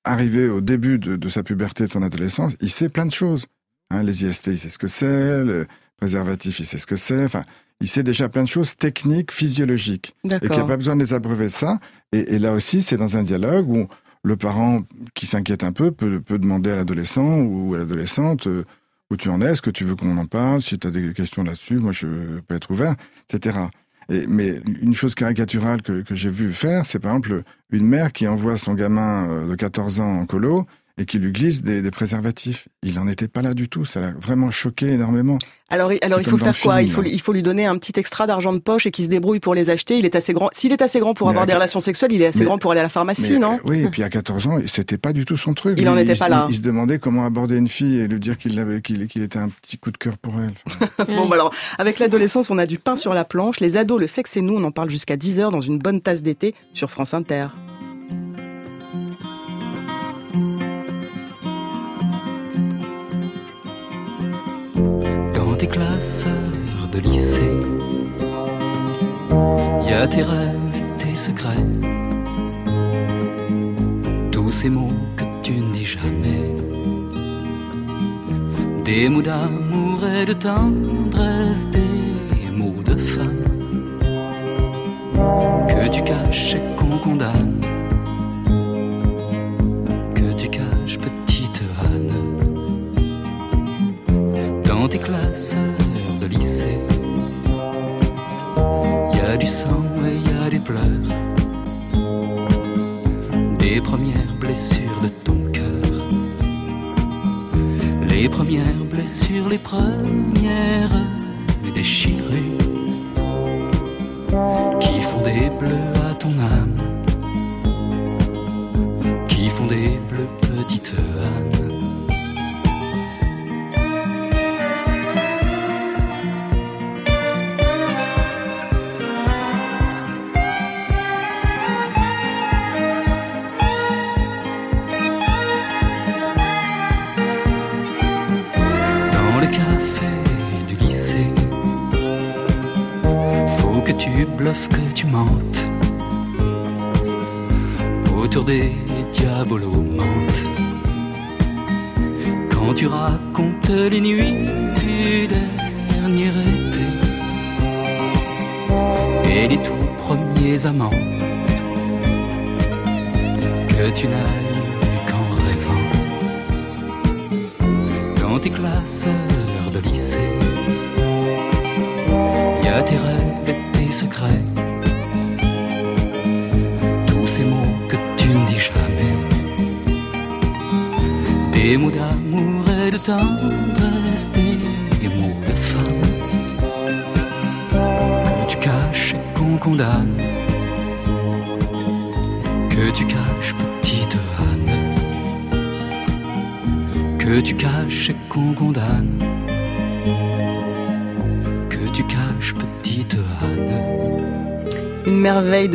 arrivé au début de, de sa puberté, de son adolescence, il sait plein de choses. Hein, les IST, il sait ce que c'est, le préservatif, il sait ce que c'est. Enfin, il sait déjà plein de choses techniques, physiologiques. Et qu'il n'y a pas besoin de les abreuver de ça. Et, et là aussi, c'est dans un dialogue où le parent qui s'inquiète un peu peut, peut demander à l'adolescent ou à l'adolescente euh, où tu en es, est-ce que tu veux qu'on en parle, si tu as des questions là-dessus, moi je peux être ouvert, etc. Et, mais une chose caricaturale que, que j'ai vu faire, c'est par exemple une mère qui envoie son gamin euh, de 14 ans en colo et qui lui glisse des, des préservatifs. Il n'en était pas là du tout, ça l'a vraiment choqué énormément. Alors, il- alors il faut faire quoi? Il faut, il faut lui donner un petit extra d'argent de poche et qu'il se débrouille pour les acheter. Il est assez grand. S'il est assez grand pour Mais avoir à- des relations sexuelles, il est assez Mais- grand pour aller à la pharmacie, Mais, non? euh, Oui, et puis à 14 ans, c'était pas du tout son truc. Il en était pas là. Il, se demandait comment aborder une fille et lui dire qu'il avait, qu'il, était un petit coup de cœur pour elle. Enfin, *laughs* Bon, bah alors, avec l'adolescence, on a du pain sur la planche. Les ados, le sexe et nous, on en parle jusqu'à 10 heures dans une bonne tasse d'été sur France Inter. Tes classeurs de lycée, y a tes rêves et tes secrets. Tous ces mots que tu ne dis jamais. Des mots d'amour et de tendresse, des mots de femme que tu caches et qu'on condamne. Dans tes classes de lycée. Y a du sang et y a des pleurs, des premières blessures de ton cœur, les premières blessures, les premières déchirures qui font des bleus à ton âme,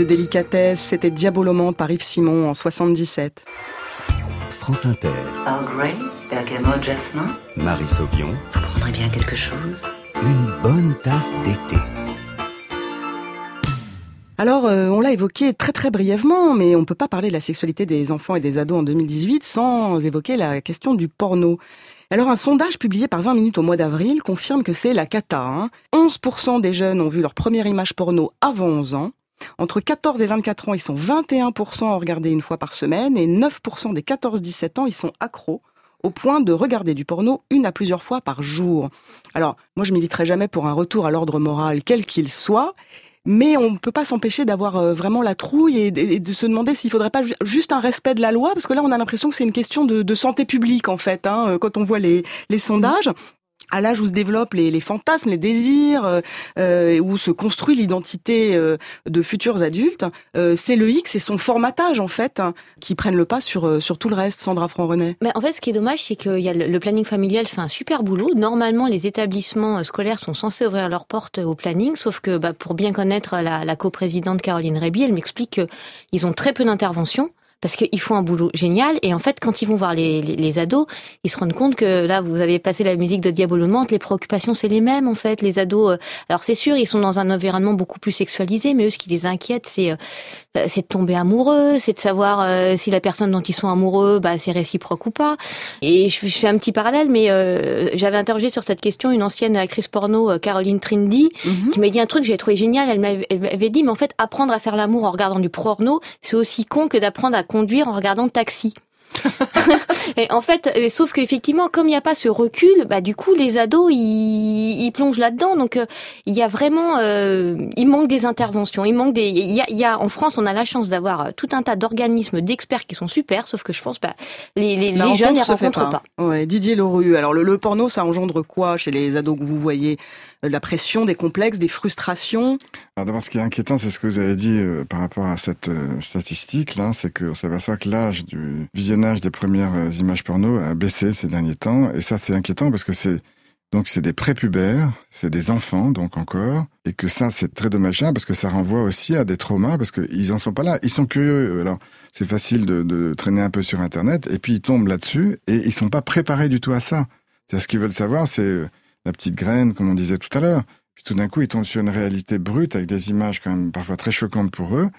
de délicatesse, c'était Diabolomante par Yves Simon en 77. France Inter, Earl Grey, bergamote, jasmin. Marie Sauvion, Vous prendrez bien quelque chose? Une bonne tasse d'été. Alors, euh, on l'a évoqué très très brièvement, mais on peut pas parler de la sexualité des enfants et des ados en 2018 sans évoquer la question du porno. Alors, un sondage publié par 20 minutes au mois d'avril confirme que c'est la cata. Hein. 11% des jeunes ont vu leur première image porno avant 11 ans. Entre 14 et 24 ans, ils sont 21% à regarder une fois par semaine et 9% des 14-17 ans, ils sont accros au point de regarder du porno une à plusieurs fois par jour. Alors, moi, je militerai jamais pour un retour à l'ordre moral, quel qu'il soit, mais on ne peut pas s'empêcher d'avoir euh, vraiment la trouille et, de se demander s'il faudrait pas ju- juste un respect de la loi, parce que là, on a l'impression que c'est une question de, santé publique, en fait, hein, euh, quand on voit les sondages. À l'âge où se développent les, les fantasmes, les désirs, euh, euh, où se construit l'identité euh, de futurs adultes, euh, c'est le X et son formatage en fait hein, qui prennent le pas sur euh, sur tout le reste. Sandra Franc-René. En fait, ce qui est dommage, c'est que y a le, le planning familial fait un super boulot. Normalement, les établissements euh, scolaires sont censés ouvrir leurs portes au planning, sauf que bah, pour bien connaître la, la coprésidente Caroline Réby, elle m'explique qu'ils ont très peu d'interventions parce qu'ils font un boulot génial et en fait quand ils vont voir les, les, ados ils se rendent compte que là vous avez passé la musique de Diabolo les préoccupations c'est les mêmes en fait. Les ados euh, alors c'est sûr ils sont dans un environnement beaucoup plus sexualisé mais eux ce qui les inquiète c'est euh, c'est de tomber amoureux c'est de savoir euh, si la personne dont ils sont amoureux bah c'est réciproque ou pas et je, je, fais un petit parallèle mais euh, j'avais interrogé sur cette question une ancienne actrice porno Caroline Trindy mm -hmm. qui m'a dit un truc que j'ai trouvé génial elle m'avait dit mais en fait apprendre à faire l'amour en regardant du porno c'est aussi con que d'apprendre à conduire en regardant Taxi. Et en fait, euh, sauf qu'effectivement, comme il n'y a pas ce recul, bah du coup, les ados, ils, ils plongent là-dedans. Donc, euh, il y a vraiment, euh, il manque des interventions. Il manque des, il y a, y a en France, on a la chance d'avoir euh, tout un tas d'organismes, d'experts qui sont super. Sauf que je pense, bah, les, les, les jeunes ne rencontrent pas. pas. Ouais, Didier Leroux. Alors, le, le porno, ça engendre quoi chez les ados que vous voyez? La pression, des complexes, des frustrations. Alors d'abord, ce qui est inquiétant, c'est ce que vous avez dit euh, par rapport à cette euh, statistique-là, c'est qu'on s'aperçoit que l'âge du visionnage des premières euh, images porno a baissé ces derniers temps, et ça c'est inquiétant parce que c'est donc c'est des prépubères, c'est des enfants donc encore, et que ça c'est très dommageable parce que ça renvoie aussi à des traumas parce qu'ils en sont pas là, ils sont curieux. Alors c'est facile de, traîner un peu sur Internet et puis ils tombent là-dessus et ils sont pas préparés du tout à ça. C'est ce qu'ils veulent savoir, c'est la petite graine, comme on disait tout à l'heure. Puis tout d'un coup, ils tombent sur une réalité brute avec des images quand même parfois très choquantes pour eux.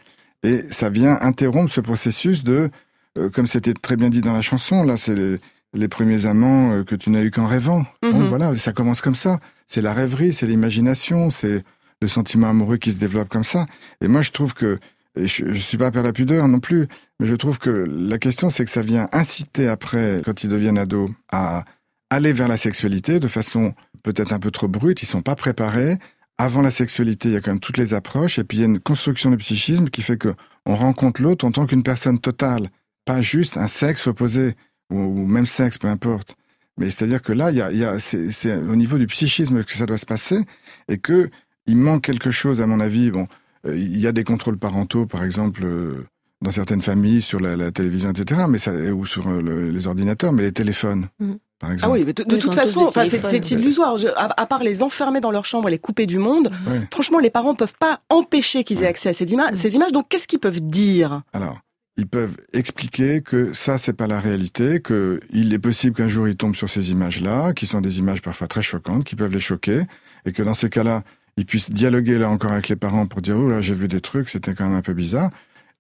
Et ça vient interrompre ce processus de, euh, comme c'était très bien dit dans la chanson, là, c'est les, les, premiers amants euh, que tu n'as eu qu'en rêvant. Mm -hmm. bon, voilà, ça commence comme ça. C'est la rêverie, c'est l'imagination, c'est le sentiment amoureux qui se développe comme ça. Et moi, je trouve que, et je, je suis pas à perdre la pudeur non plus, mais je trouve que la question, c'est que ça vient inciter après, quand ils deviennent ados, à aller vers la sexualité de façon peut-être un peu trop brute, ils sont pas préparés. Avant la sexualité, il y a quand même toutes les approches, et puis il y a une construction du psychisme qui fait que on rencontre l'autre en tant qu'une personne totale, pas juste un sexe opposé ou, même sexe, peu importe. Mais c'est-à-dire que là, il y a, c'est au niveau du psychisme que ça doit se passer, et que il manque quelque chose, à mon avis. Bon, il y a des contrôles parentaux, par exemple. Dans certaines familles, sur la, télévision, etc., mais ou sur le, les ordinateurs, mais les téléphones. Mmh. Ah oui, mais de, de toute façon, enfin, c'est illusoire. Je, à, à, part les enfermer dans leur chambre et les couper du monde, oui. franchement, les parents peuvent pas empêcher qu'ils aient accès à ces, ima ces images. Donc, qu'est-ce qu'ils peuvent dire? Alors, ils peuvent expliquer que ça, c'est pas la réalité, que il est possible qu'un jour ils tombent sur ces images-là, qui sont des images parfois très choquantes, qui peuvent les choquer, et que dans ces cas-là, ils puissent dialoguer là encore avec les parents pour dire oh là j'ai vu des trucs, c'était quand même un peu bizarre.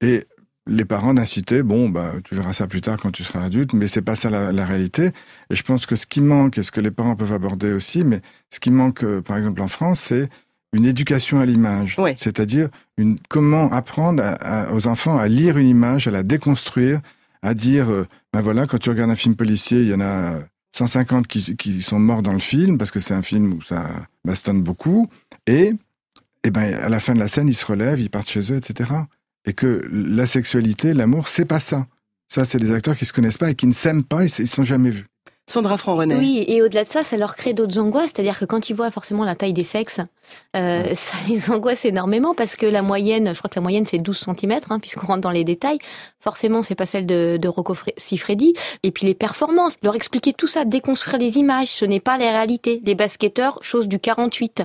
Et les parents d'inciter, bon, bah, tu verras ça plus tard quand tu seras adulte, mais c'est pas ça la, la, réalité. Et je pense que ce qui manque, et ce que les parents peuvent aborder aussi, mais ce qui manque, euh, par exemple, en France, c'est une éducation à l'image. Oui. C'est-à-dire une, comment apprendre à, à, aux enfants à lire une image, à la déconstruire, à dire, euh, ben voilà, quand tu regardes un film policier, il y en a 150 qui, qui sont morts dans le film, parce que c'est un film où ça bastonne beaucoup, et, et ben, à la fin de la scène, ils se relèvent, ils partent chez eux, etc et que la sexualité, l'amour, c'est pas ça. Ça, c'est des acteurs qui se connaissent pas et qui ne s'aiment pas et ils sont jamais vus. Sandra Franc-René. Oui, et au-delà de ça, ça leur crée d'autres angoisses. C'est-à-dire que quand ils voient forcément la taille des sexes, euh, ouais. *laughs* ça les angoisse énormément parce que la moyenne, je crois que la moyenne c'est 12 cm, hein, puisqu'on rentre dans les détails. Forcément, c'est pas celle de, de Rocco Siffredi. Et puis les performances, leur expliquer tout ça, déconstruire les images, ce n'est pas les réalités. Les basketteurs, chose du 48.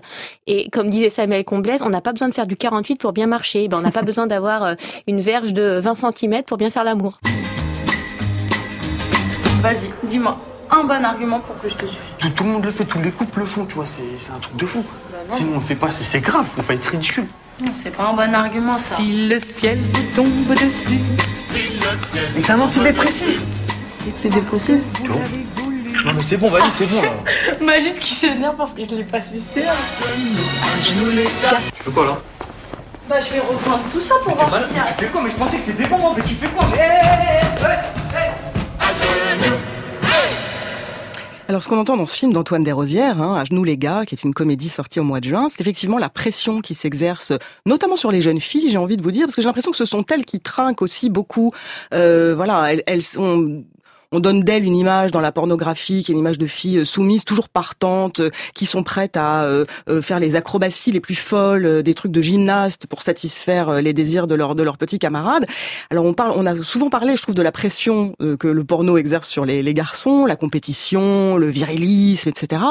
Et comme disait Samuel Comblaise, on n'a pas besoin de faire du 48 pour bien marcher. Ben, on n'a pas *laughs* besoin d'avoir euh, une verge de 20 cm pour bien faire l'amour. Vas-y, dis-moi un bon argument pour que je te suive. Tout, tout, le monde le fait, tous les couples le font, tu vois, c'est un truc de fou. Bah Sinon on le fait pas, c'est grave, on va être ridicule. Non, c'est pas un bon argument ça. Si le ciel vous tombe dessus. Si le ciel Mais c'est un antidépressif. T'es dépressif Tu vois Non mais c'est bon, vas-y, c'est bon là. Majid qui s'énerve parce que je l'ai pas sucé. Tu fais quoi là? Bah je vais reprendre tout ça pour voir si Tu fais quoi? Mais je pensais que c'était bon, mais tu fais quoi? Mais hey, hey, hey, Alors, ce qu'on entend dans ce film d'Antoine Desrosières, hein, À genoux les gars, qui est une comédie sortie au mois de juin, c'est effectivement la pression qui s'exerce, notamment sur les jeunes filles, j'ai envie de vous dire, parce que j'ai l'impression que ce sont elles qui trinquent aussi beaucoup. Euh, voilà, elles, elles sont on donne d'elles une image dans la pornographie, qui est une image de filles euh, soumises, toujours partantes, euh, qui sont prêtes à euh, faire les acrobaties les plus folles, des trucs de gymnaste pour satisfaire les désirs de leurs de leurs petits camarades. Alors on parle, on a souvent parlé, je trouve, de la pression que le porno exerce sur les, les garçons, la compétition, le virilisme, etc.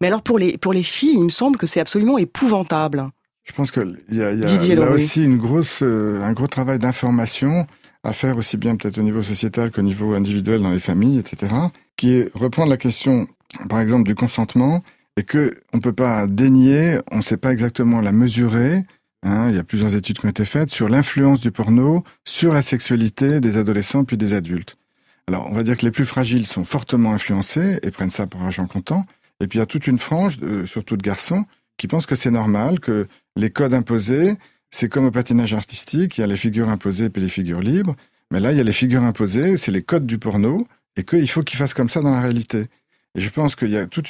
Mais alors pour les pour les filles, il me semble que c'est absolument épouvantable. Je pense qu'il y a, y a là aussi une grosse, euh, un gros travail d'information à faire aussi bien peut-être au niveau sociétal qu'au niveau individuel dans les familles, etc. Qui est reprendre la question, par exemple, du consentement et que on peut pas dénier, on ne sait pas exactement la mesurer. Hein, il y a plusieurs études qui ont été faites sur l'influence du porno sur la sexualité des adolescents puis des adultes. Alors, on va dire que les plus fragiles sont fortement influencés et prennent ça pour argent comptant. Et puis, il y a toute une frange, de- surtout de garçons, qui pensent que c'est normal, que les codes imposés, c'est comme au patinage artistique, il y a les figures imposées puis les figures libres. Mais là, il y a les figures imposées, c'est les codes du porno, et qu'il faut qu'ils fassent comme ça dans la réalité. Et je pense qu'il y a tout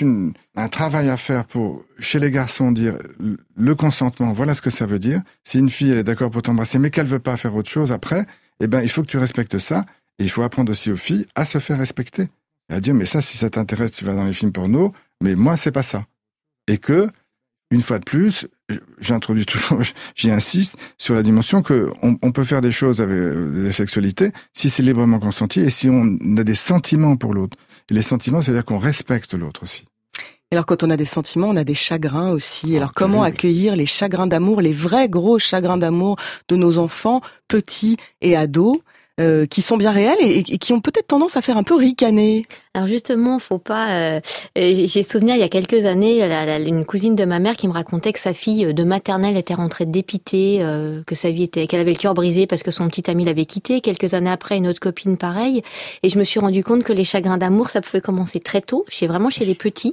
un travail à faire pour, chez les garçons, dire le- consentement, voilà ce que ça veut dire. Si une fille elle est d'accord pour t'embrasser, mais qu'elle veut pas faire autre chose après, eh ben, il faut que tu respectes ça. Et il faut apprendre aussi aux filles à se faire respecter. Et à dire, mais ça, si ça t'intéresse, tu vas dans les films porno, mais moi, c'est pas ça. Et que, une fois de plus, j'introduis toujours, j'y insiste sur la dimension que on, on peut faire des choses avec euh, des sexualités si c'est librement consenti et si on a des sentiments pour l'autre. Et les sentiments, c'est-à-dire qu'on respecte l'autre aussi. Alors quand on a des sentiments, on a des chagrins aussi. Alors comment accueillir les chagrins d'amour, les vrais gros chagrins d'amour de nos enfants, petits et ados, euh, qui sont bien réels et, et qui ont peut-être tendance à faire un peu ricaner? Alors justement, faut pas. euh, euh, J'ai souvenir il y a quelques années, la- la- une cousine de ma mère qui me racontait que sa fille euh, de maternelle était rentrée dépitée, euh, que sa vie était, qu'elle avait le cœur brisé parce que son petit ami l'avait quittée. Quelques années après, une autre copine pareille. Et je me suis rendu compte que les chagrins d'amour, ça pouvait commencer très tôt, chez vraiment chez les petits,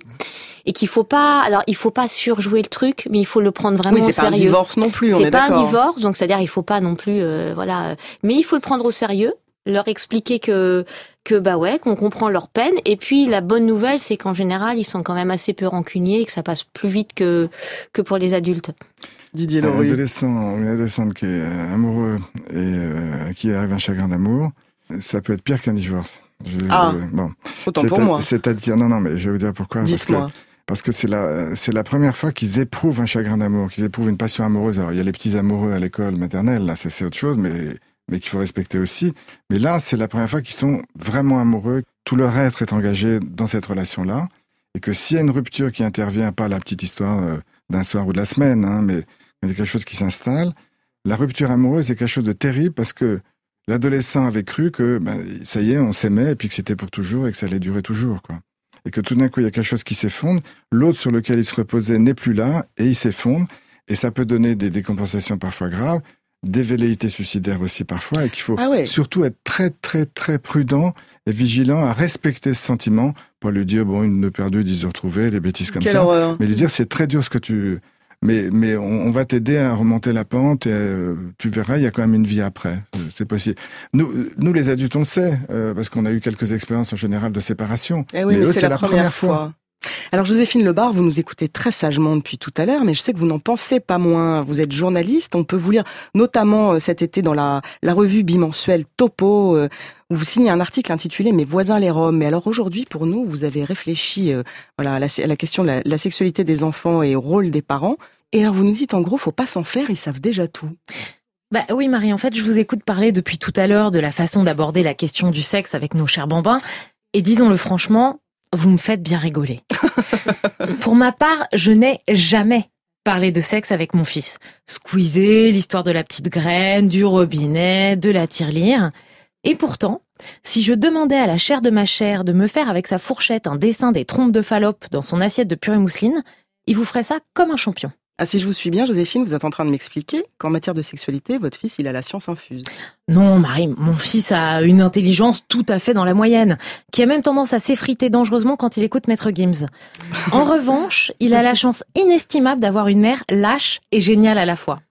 et qu'il faut pas. Alors il faut pas surjouer le truc, mais il faut le prendre vraiment Oui, au c'est pas sérieux. un divorce non plus, C'est est pas un divorce, donc c'est-à-dire il faut pas non plus, euh, voilà. euh, Mais il faut le prendre au sérieux leur expliquer que que bah ouais qu'on comprend leur peine et puis la bonne nouvelle c'est qu'en général ils sont quand même assez peu rancuniers et que ça passe plus vite que que pour les adultes. Didier Un adolescent une adolescente qui est amoureux et euh, qui arrive un chagrin d'amour, ça peut être pire qu'un divorce. Je- Ah, euh, bon. autant C'est pour à- moi. C'est-à-dire, non, non, mais je vais vous dire pourquoi. Parce que, Dites-moi. parce que c'est la, c'est la première fois qu'ils éprouvent un chagrin d'amour, qu'ils éprouvent une passion amoureuse. Alors, il y a les petits amoureux à l'école maternelle, là, ça, c'est autre chose, mais, mais qu'il faut respecter aussi. Mais là, c'est la première fois qu'ils sont vraiment amoureux. Tout leur être est engagé dans cette relation-là. Et que s'il y a une rupture qui intervient, pas la petite histoire euh, d'un soir ou de la semaine, hein, mais quelque chose qui s'installe, la rupture amoureuse est quelque chose de terrible parce que l'adolescent avait cru que ben, ça y est, on s'aimait et puis que c'était pour toujours et que ça allait durer toujours. quoi. Et que tout d'un coup, il y a quelque chose qui s'effondre, l'autre sur lequel il se reposait n'est plus là et il s'effondre. Et ça peut donner des décompensations parfois graves, des velléités suicidaires aussi parfois, et qu'il faut Ah ouais. surtout être très très très prudent et vigilant à respecter ce sentiment, pas lui dire bon une de perdue, dix de retrouvée, des bêtises comme Quelle ça, horreur. mais lui dire c'est très dur ce que tu mais, mais on, on va t'aider à remonter la pente et euh, tu verras, il y a quand même une vie après. Euh, C'est possible. Nous, nous, les adultes, on le sait, euh, parce qu'on a eu quelques expériences en général de séparation. Eh oui, mais, c'est la, première fois. Alors Joséphine Lebar, vous nous écoutez très sagement depuis tout à l'heure, mais je sais que vous n'en pensez pas moins. Vous êtes journaliste, on peut vous lire notamment euh, cet été dans la, revue bimensuelle Topo, euh, où vous signez un article intitulé Mes voisins les Roms. Mais alors aujourd'hui, pour nous, vous avez réfléchi euh, voilà, à, la, à la question de la, la sexualité des enfants et au rôle des parents. Et alors vous nous dites en gros, faut pas s'en faire, ils savent déjà tout. Bah oui Marie, en fait, je vous écoute parler depuis tout à l'heure de la façon d'aborder la question du sexe avec nos chers bambins. Et disons-le franchement, vous me faites bien rigoler. *laughs* Pour ma part, je n'ai jamais parlé de sexe avec mon fils. Squeezer, l'histoire de la petite graine, du robinet, de la tirelire. Et pourtant, si je demandais à la chair de ma chair de me faire avec sa fourchette un dessin des trompes de Fallope dans son assiette de purée mousseline, il vous ferait ça comme un champion. Ah, si je vous suis bien, Joséphine, vous êtes en train de m'expliquer qu'en matière de sexualité, votre fils, il a la science infuse. Non, Marie, mon fils a une intelligence tout à fait dans la moyenne, qui a même tendance à s'effriter dangereusement quand il écoute Maître Gims. *laughs* En revanche, il a la chance inestimable d'avoir une mère lâche et géniale à la fois.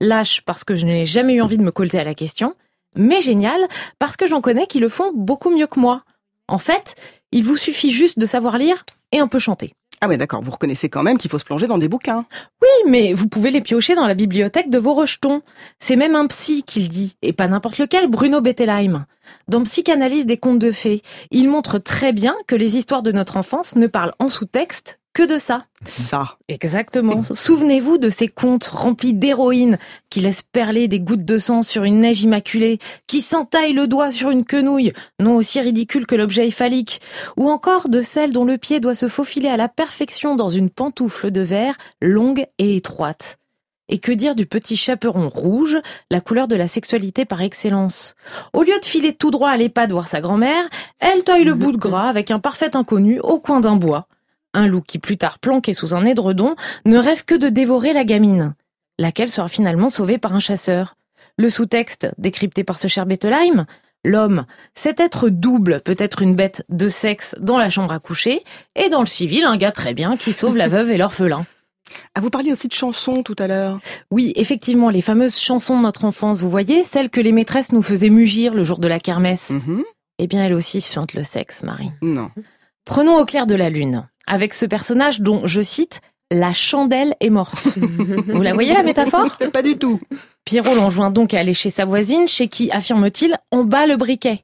Lâche parce que je n'ai jamais eu envie de me colter à la question, mais géniale parce que j'en connais qui le font beaucoup mieux que moi. En fait, il vous suffit juste de savoir lire et un peu chanter. Ah ouais, d'accord. Vous reconnaissez quand même qu'il faut se plonger dans des bouquins. Oui, mais vous pouvez les piocher dans la bibliothèque de vos rejetons. C'est même un psy qui le dit, et pas n'importe lequel, Bruno Bettelheim. Dans Psychanalyse des contes de fées, il montre très bien que les histoires de notre enfance ne parlent en sous-texte que de ça. Ça. Exactement. Souvenez-vous de ces contes remplis d'héroïnes qui laissent perler des gouttes de sang sur une neige immaculée, qui s'entaillent le doigt sur une quenouille, non aussi ridicule que l'objet phallique, ou encore de celles dont le pied doit se faufiler à la perfection dans une pantoufle de verre longue et étroite. Et que dire du petit chaperon rouge, la couleur de la sexualité par excellence? Au lieu de filer tout droit à l'EHPAD voir sa grand-mère, elle taille le bout de gras avec un parfait inconnu au coin d'un bois. Un loup qui plus tard planqué sous un édredon ne rêve que de dévorer la gamine, laquelle sera finalement sauvée par un chasseur. Le sous-texte, décrypté par ce cher Bettelheim, L'homme, cet être double peut être une bête de sexe dans la chambre à coucher, et dans le civil, un gars très bien qui sauve la *laughs* veuve et l'orphelin. Ah, vous parliez aussi de chansons tout à l'heure. Oui, effectivement, les fameuses chansons de notre enfance, vous voyez, celles que les maîtresses nous faisaient mugir le jour de la kermesse. Mhm. Eh bien, elles aussi chantent le sexe, Marie. Non. Prenons au clair de la lune, avec ce personnage dont, je cite, la chandelle est morte. *laughs* Vous la voyez la métaphore? *laughs* Pas du tout. Pierrot l'enjoint donc à aller chez sa voisine, chez qui, affirme-t-il, on bat le briquet.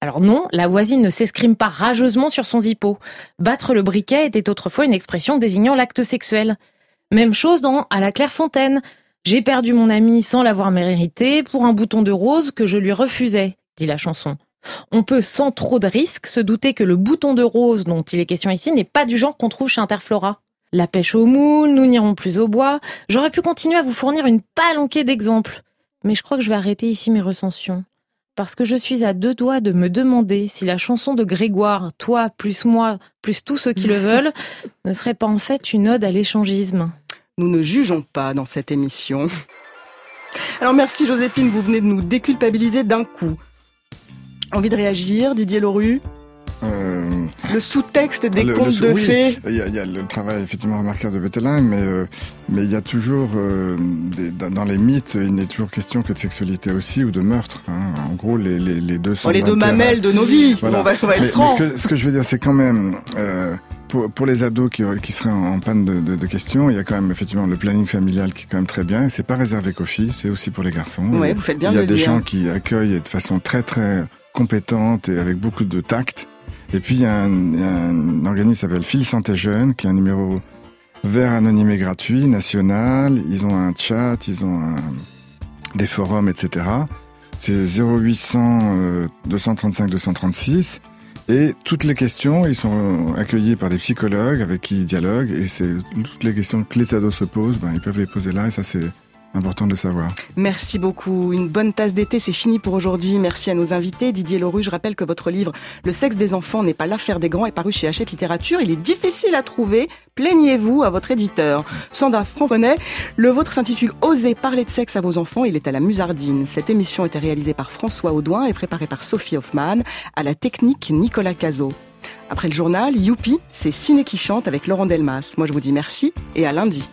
Alors non, la voisine ne s'escrime pas rageusement sur son zippo. Battre le briquet était autrefois une expression désignant l'acte sexuel. Même chose dans À la Clairefontaine. J'ai perdu mon ami sans l'avoir mérité pour un bouton de rose que je lui refusais, dit la chanson. On peut sans trop de risque se douter que le bouton de rose dont il est question ici n'est pas du genre qu'on trouve chez Interflora. La pêche au moule, nous n'irons plus au bois. J'aurais pu continuer à vous fournir une palanquée d'exemples. Mais je crois que je vais arrêter ici mes recensions. Parce que je suis à deux doigts de me demander si la chanson de Grégoire, toi plus moi, plus tous ceux qui le *laughs* veulent, ne serait pas en fait une ode à l'échangisme. Nous ne jugeons pas dans cette émission. Alors merci Joséphine, vous venez de nous déculpabiliser d'un coup. Envie de réagir, Didier Loru Euh, Le sous-texte des le- contes de oui, fées Il y, a, il y a le travail effectivement remarquable de Bettelheim, mais euh, mais il y a toujours euh, des- dans les mythes, il n'est toujours question que de sexualité aussi ou de meurtre. hein. En gros, les, les, les deux sont Oh, les deux mamelles de nos vies, on va- on va être mais, franc. mais ce, que, ce que je veux dire, c'est quand même pour, pour les ados qui, qui seraient en, en panne de, de, de questions, il y a quand même effectivement le planning familial qui est quand même très bien. Et c'est pas réservé qu'aux filles, c'est aussi pour les garçons. Ouais, vous faites bien Il y a des dire. gens qui accueillent de façon très très compétente et avec beaucoup de tact. Et puis il y a un, organisme qui s'appelle Filles Santé Jeunes, qui est un numéro vert anonyme et gratuit, national. Ils ont un chat, ils ont des forums, etc. C'est 0800 euh, 235 236. Et toutes les questions, ils sont accueillis par des psychologues avec qui ils dialoguent. Et c'est toutes les questions que les ados se posent, ben, ils peuvent les poser là. Et ça, c'est important de le savoir. Merci beaucoup. Une bonne tasse d'été, c'est fini pour aujourd'hui. Merci à nos invités. Didier Loru, je rappelle que votre livre Le sexe des enfants n'est pas l'affaire des grands est paru chez Hachette Littérature. Il est difficile à trouver. Plaignez-vous à votre éditeur. Sandra Franconnet, le vôtre s'intitule Osez parler de sexe à vos enfants. Il est à la Musardine. Cette émission était réalisée par François Audouin et préparée par Sophie Hoffman. À la technique, Nicolas Cazot. Après le journal, Youpi, c'est Ciné qui chante avec Laurent Delmas. Moi, je vous dis merci et à lundi.